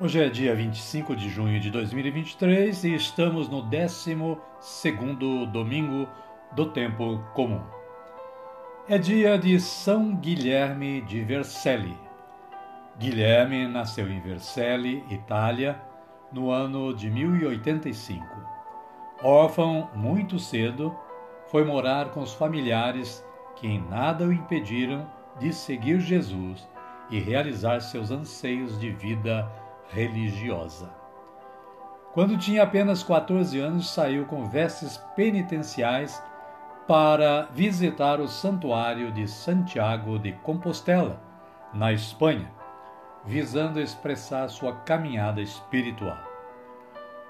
Hoje é dia 25 de junho de 2023 e estamos no 12 domingo do tempo comum. É dia de São Guilherme de Vercelli. Guilherme nasceu em Vercelli, Itália, no ano de 1085. Órfão muito cedo, foi morar com os familiares que em nada o impediram de seguir Jesus e realizar seus anseios de vida religiosa. Quando tinha apenas 14 anos, saiu com vestes penitenciais para visitar o santuário de Santiago de Compostela, na Espanha, visando expressar sua caminhada espiritual.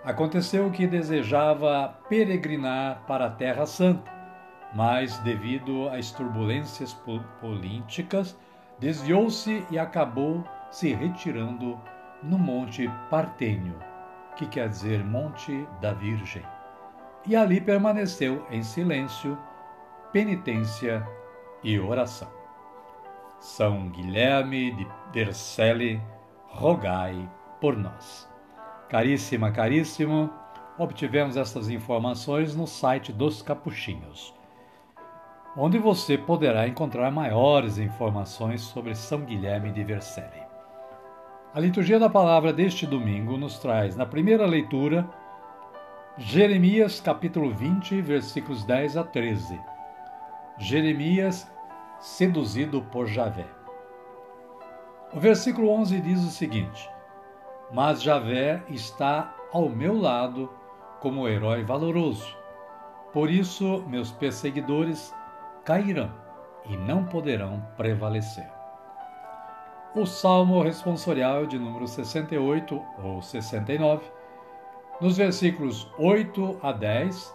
Aconteceu que desejava peregrinar para a Terra Santa, mas, devido às turbulências políticas, desviou-se e acabou se retirando no Monte Partênio, que quer dizer Monte da Virgem. E ali permaneceu em silêncio, penitência e oração. São Guilherme de Vercelli, rogai por nós. Caríssima, caríssimo, obtivemos essas informações no site dos Capuchinhos, onde você poderá encontrar maiores informações sobre São Guilherme de Vercelli. A liturgia da palavra deste domingo nos traz, na primeira leitura, Jeremias capítulo 20, versículos 10 a 13. Jeremias seduzido por Javé. O versículo 11 diz o seguinte: mas Javé está ao meu lado como herói valoroso. Por isso, meus perseguidores cairão e não poderão prevalecer. O Salmo responsorial de número 68 ou 69, nos versículos 8 a 10,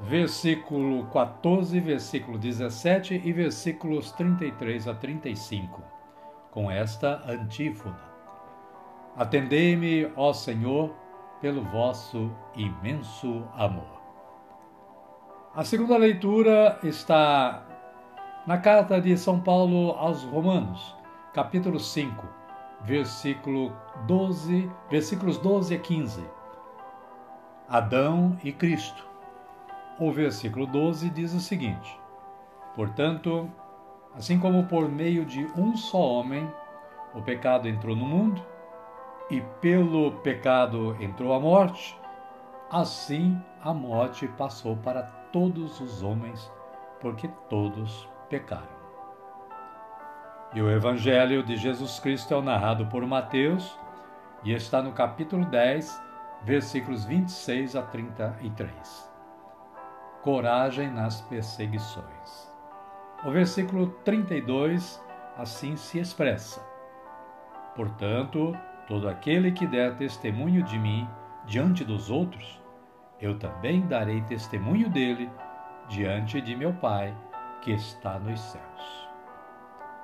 versículo 14, versículo 17 e versículos 33 a 35, com esta antífona. Atendei-me, ó Senhor, pelo vosso imenso amor. A segunda leitura está na carta de São Paulo aos Romanos, capítulo 5, versículo 12, versículos 12 a 15. Adão e Cristo. O versículo 12 diz o seguinte: Portanto, assim como por meio de um só homem o pecado entrou no mundo, e pelo pecado entrou a morte, assim a morte passou para todos os homens, porque todos pecaram. E o Evangelho de Jesus Cristo é narrado por Mateus e está no capítulo 10, versículos 26 a 33. Coragem nas perseguições. O versículo 32 assim se expressa. Portanto, Todo aquele que der testemunho de mim diante dos outros, eu também darei testemunho dele diante de meu Pai que está nos céus.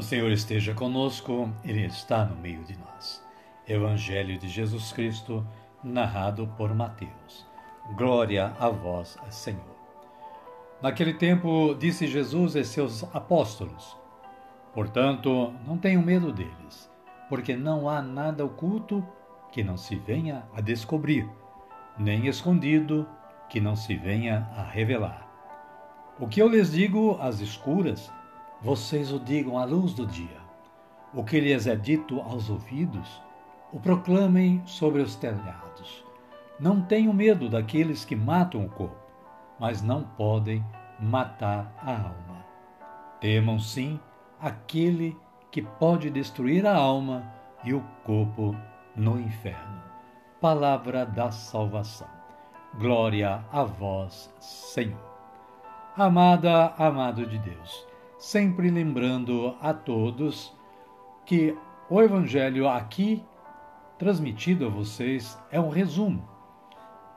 O Senhor esteja conosco, Ele está no meio de nós. Evangelho de Jesus Cristo, narrado por Mateus. Glória a vós, Senhor. Naquele tempo, disse Jesus a seus apóstolos: Portanto, não tenham medo deles, porque não há nada oculto que não se venha a descobrir, nem escondido que não se venha a revelar. O que eu lhes digo às escuras, vocês o digam à luz do dia. O que lhes é dito aos ouvidos, o proclamem sobre os telhados. Não tenham medo daqueles que matam o corpo, mas não podem matar a alma. Temam sim aquele que pode destruir a alma e o corpo no inferno. Palavra da salvação. Glória a vós, Senhor. Amada, amado de Deus sempre lembrando a todos que o Evangelho aqui transmitido a vocês é um resumo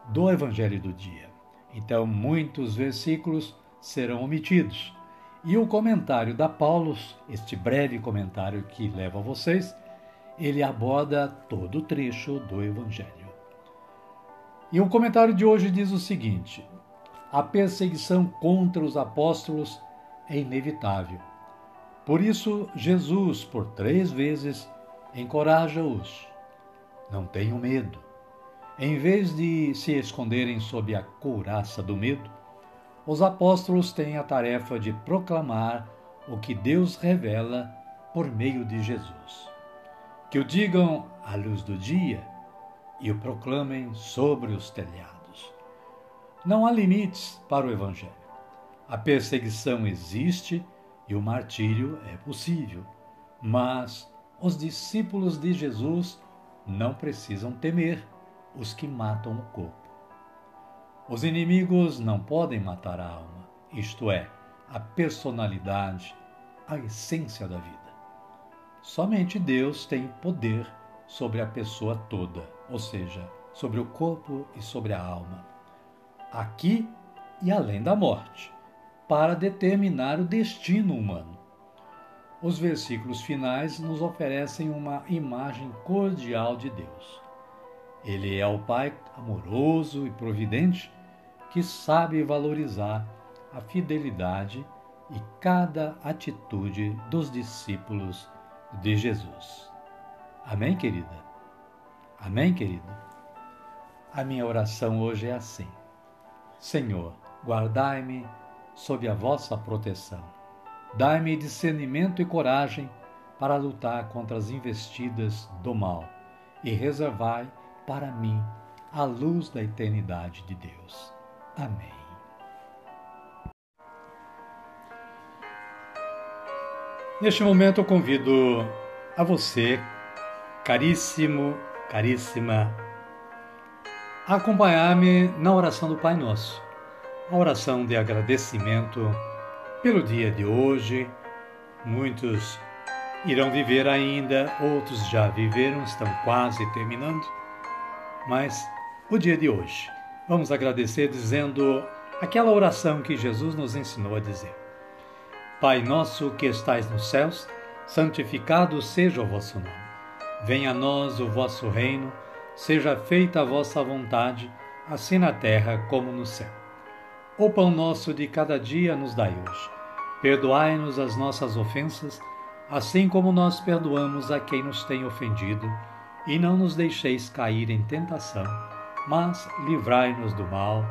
do Evangelho do dia. Então, muitos versículos serão omitidos. E o comentário da Paulo, este breve comentário que leva a vocês, ele aborda todo o trecho do Evangelho. E o comentário de hoje diz o seguinte: a perseguição contra os apóstolos é inevitável. Por isso, Jesus, por três vezes, encoraja-os. Não tenham medo. Em vez de se esconderem sob a couraça do medo, os apóstolos têm a tarefa de proclamar o que Deus revela por meio de Jesus. Que o digam à luz do dia e o proclamem sobre os telhados. Não há limites para o Evangelho. A perseguição existe e o martírio é possível, mas os discípulos de Jesus não precisam temer os que matam o corpo. Os inimigos não podem matar a alma, isto é, a personalidade, a essência da vida. Somente Deus tem poder sobre a pessoa toda, ou seja, sobre o corpo e sobre a alma, aqui e além da morte para determinar o destino humano. Os versículos finais nos oferecem uma imagem cordial de Deus. Ele é o Pai amoroso e providente que sabe valorizar a fidelidade e cada atitude dos discípulos de Jesus. Amém, querida? Amém, querido? A minha oração hoje é assim: Senhor, guardai-me sob a vossa proteção. Dai-me discernimento e coragem para lutar contra as investidas do mal e reservai para mim a luz da eternidade de Deus. Amém. Neste momento eu convido a você, caríssimo, caríssima, a acompanhar-me na oração do Pai Nosso a oração de agradecimento pelo dia de hoje. Muitos irão viver ainda, outros já viveram, estão quase terminando. Mas o dia de hoje, vamos agradecer dizendo aquela oração que Jesus nos ensinou a dizer. Pai nosso que estais nos céus, santificado seja o vosso nome. Venha a nós o vosso reino, seja feita a vossa vontade, assim na terra como no céu. O pão nosso de cada dia nos dai hoje. Perdoai-nos as nossas ofensas, assim como nós perdoamos a quem nos tem ofendido, e não nos deixeis cair em tentação, mas livrai-nos do mal.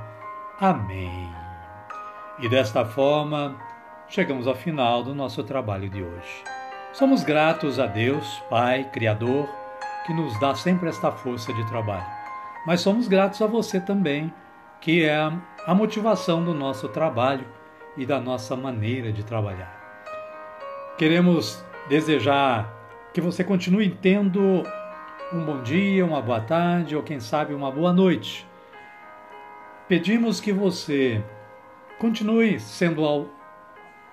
Amém. E desta forma, chegamos ao final do nosso trabalho de hoje. Somos gratos a Deus, Pai, Criador, que nos dá sempre esta força de trabalho. Mas somos gratos a você também, que é a motivação do nosso trabalho e da nossa maneira de trabalhar. Queremos desejar que você continue tendo um bom dia, uma boa tarde ou quem sabe uma boa noite. Pedimos que você continue sendo ao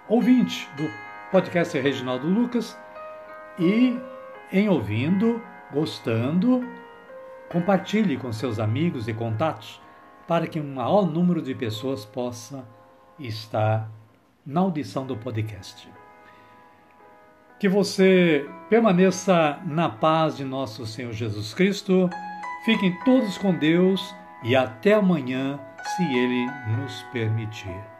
ouvinte do podcast Reginaldo Lucas e em ouvindo, gostando, compartilhe com seus amigos e contatos para que um maior número de pessoas possa estar na audição do podcast. Que você permaneça na paz de nosso Senhor Jesus Cristo. Fiquem todos com Deus e até amanhã, se Ele nos permitir.